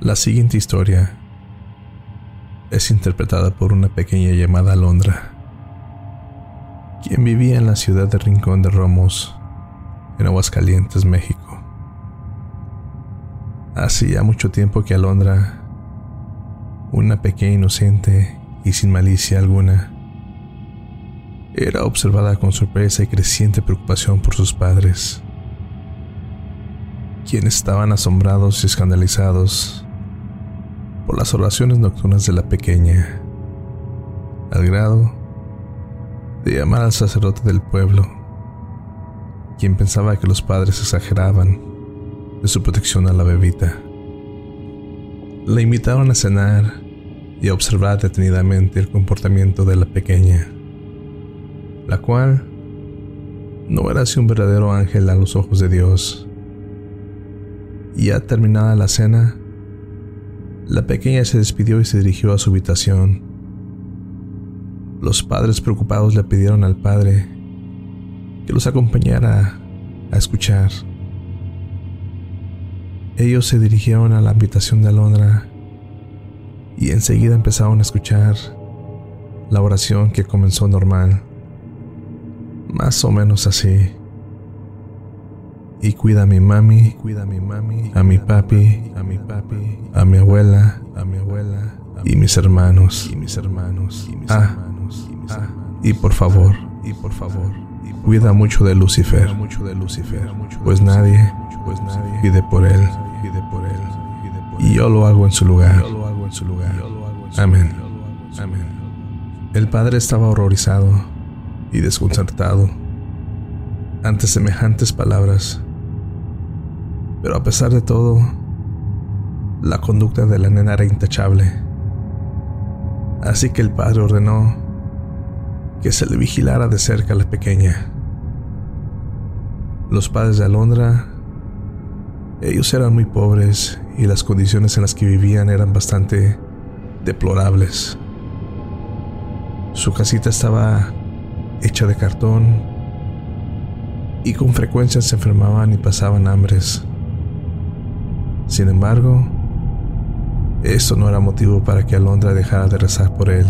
La siguiente historia es interpretada por una pequeña llamada Alondra, quien vivía en la ciudad de Rincón de Romos, en Aguascalientes, México. Hacía mucho tiempo que Alondra, una pequeña inocente y sin malicia alguna, era observada con sorpresa y creciente preocupación por sus padres, quienes estaban asombrados y escandalizados por las oraciones nocturnas de la pequeña, al grado de llamar al sacerdote del pueblo, quien pensaba que los padres exageraban de su protección a la bebita. La invitaron a cenar y a observar detenidamente el comportamiento de la pequeña, la cual no era así un verdadero ángel a los ojos de Dios. Ya terminada la cena, la pequeña se despidió y se dirigió a su habitación. Los padres preocupados le pidieron al padre que los acompañara a escuchar. Ellos se dirigieron a la habitación de Alondra y enseguida empezaron a escuchar la oración que comenzó normal, más o menos así. Y cuida a mi mami, cuida a mi mami, a mi papi, a mi papi, a mi abuela, a mi abuela y mis hermanos, y mis hermanos, y mis ah, hermanos, y por favor, y por favor, cuida mucho de Lucifer, mucho de Lucifer, pues nadie, pues nadie. Pide por él, pide por él, y yo lo hago en su lugar. Amén. Amén. El padre estaba horrorizado y desconcertado ante semejantes palabras. Pero a pesar de todo, la conducta de la nena era intachable. Así que el padre ordenó que se le vigilara de cerca a la pequeña. Los padres de Alondra, ellos eran muy pobres y las condiciones en las que vivían eran bastante deplorables. Su casita estaba hecha de cartón y con frecuencia se enfermaban y pasaban hambres. Sin embargo, esto no era motivo para que Alondra dejara de rezar por él.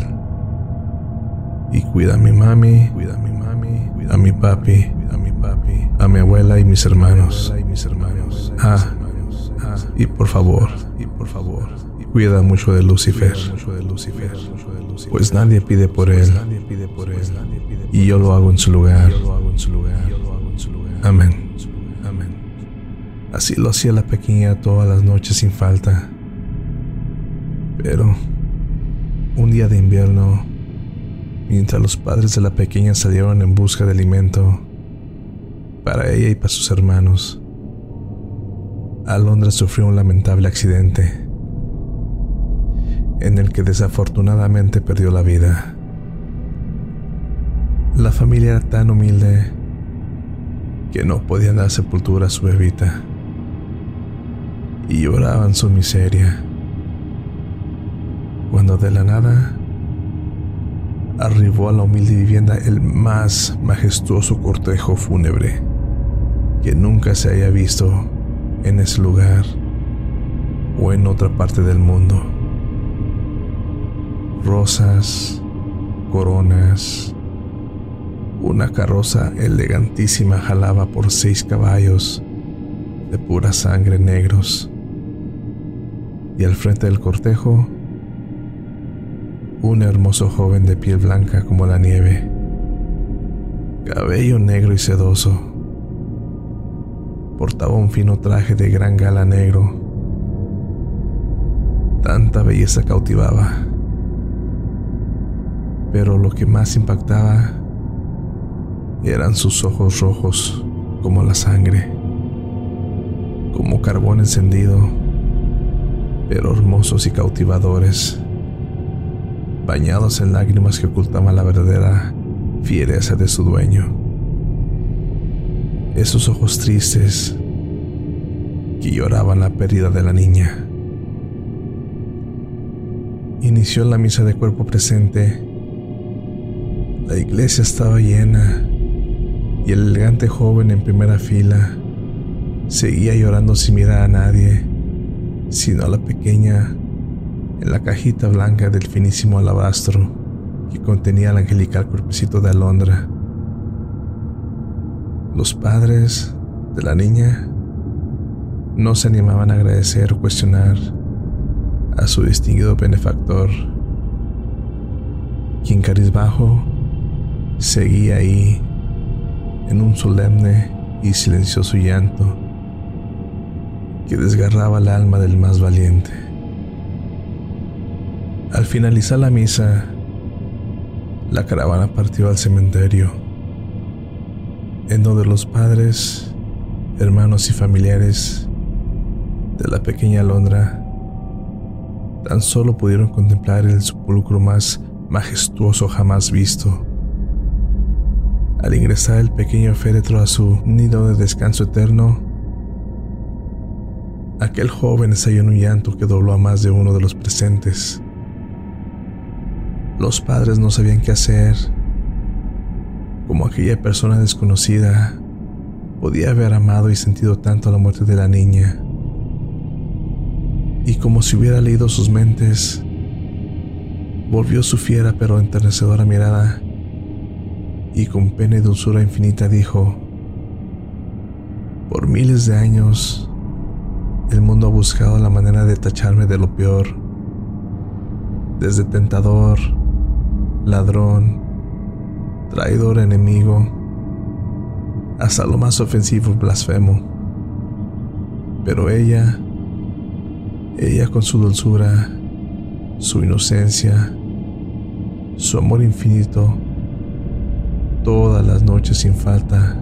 Y cuida a mi mami, cuida a mi mami, cuida a mi papi, a mi papi, a mi abuela y mis hermanos. Ah, y por favor, y por favor, cuida mucho de Lucifer, pues nadie pide por él, y yo lo hago en su lugar. Amén. Amén. Así lo hacía la pequeña todas las noches sin falta. Pero, un día de invierno, mientras los padres de la pequeña salieron en busca de alimento para ella y para sus hermanos, Alondra sufrió un lamentable accidente en el que desafortunadamente perdió la vida. La familia era tan humilde que no podían dar sepultura a su bebita y lloraban su miseria. Cuando de la nada arribó a la humilde vivienda el más majestuoso cortejo fúnebre que nunca se haya visto en ese lugar o en otra parte del mundo. Rosas, coronas, una carroza elegantísima jalaba por seis caballos de pura sangre negros. Y al frente del cortejo, un hermoso joven de piel blanca como la nieve, cabello negro y sedoso, portaba un fino traje de gran gala negro. Tanta belleza cautivaba. Pero lo que más impactaba eran sus ojos rojos como la sangre, como carbón encendido, pero hermosos y cautivadores, bañados en lágrimas que ocultaban la verdadera fiereza de su dueño esos ojos tristes que lloraban la pérdida de la niña. Inició la misa de cuerpo presente. La iglesia estaba llena y el elegante joven en primera fila seguía llorando sin mirar a nadie sino a la pequeña en la cajita blanca del finísimo alabastro que contenía el angelical cuerpecito de Alondra. Los padres de la niña no se animaban a agradecer o cuestionar a su distinguido benefactor, quien carizbajo seguía ahí en un solemne y silencioso llanto que desgarraba el alma del más valiente. Al finalizar la misa, la caravana partió al cementerio, en donde los padres, hermanos y familiares de la pequeña Londra tan solo pudieron contemplar el sepulcro más majestuoso jamás visto. Al ingresar el pequeño féretro a su nido de descanso eterno, aquel joven estalló en un llanto que dobló a más de uno de los presentes. Los padres no sabían qué hacer, como aquella persona desconocida podía haber amado y sentido tanto la muerte de la niña. Y como si hubiera leído sus mentes, volvió su fiera pero enternecedora mirada y con pena y dulzura infinita dijo, por miles de años, mundo ha buscado la manera de tacharme de lo peor, desde tentador, ladrón, traidor enemigo, hasta lo más ofensivo blasfemo. Pero ella, ella con su dulzura, su inocencia, su amor infinito, todas las noches sin falta,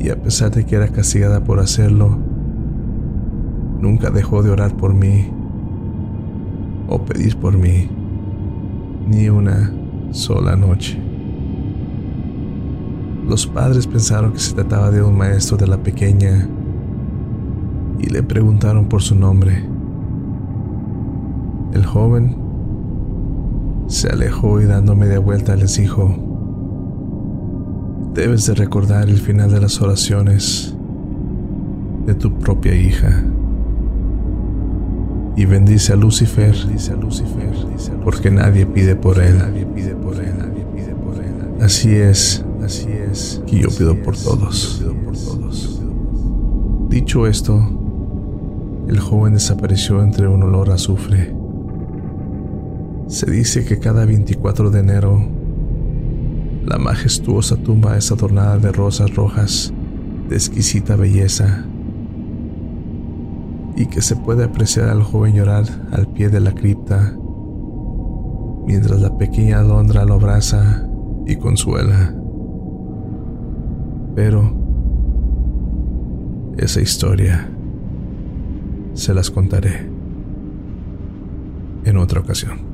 y a pesar de que era castigada por hacerlo, nunca dejó de orar por mí o pedir por mí ni una sola noche. Los padres pensaron que se trataba de un maestro de la pequeña y le preguntaron por su nombre. El joven se alejó y dando media vuelta les dijo, debes de recordar el final de las oraciones de tu propia hija y bendice a Lucifer, porque nadie pide por él. Así es, así es, que yo pido por todos. Dicho esto, el joven desapareció entre un olor a azufre. Se dice que cada 24 de enero, la majestuosa tumba es adornada de rosas rojas de exquisita belleza y que se puede apreciar al joven llorar al pie de la cripta, mientras la pequeña Alondra lo abraza y consuela. Pero esa historia se las contaré en otra ocasión.